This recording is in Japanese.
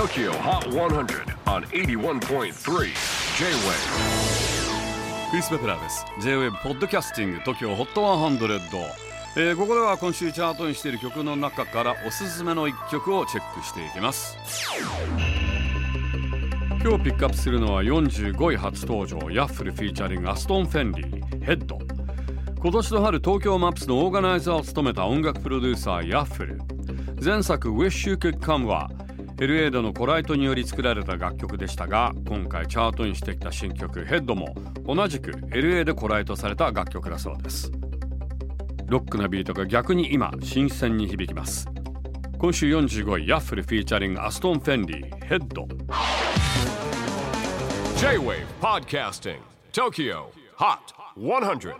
TOKYO HOT 100 on 81.3 J-WAVE クリス・ベプラーです。J-WAVE ポッドキャスティング TOKYO HOT 100、えー、ここでは今週チャートにしている曲の中からおすすめの一曲をチェックしていきます。今日ピックアップするのは45位初登場ヤッフルフィーチャリングアストン・フェンリーヘッド今年の春東京マップスのオーガナイザーを務めた音楽プロデューサーヤッフル前作 Wish You Could Come は LA でのコライトにより作られた楽曲でしたが今回チャートにしてきた新曲ヘッドも同じく LA でコライトされた楽曲だそうです。ロックなビートが逆に今新鮮に響きます。今週45位ヤッフルフィーチャリングアストン・フェンリーヘッド J-WAVE PODCASTING TOKYO HOT 100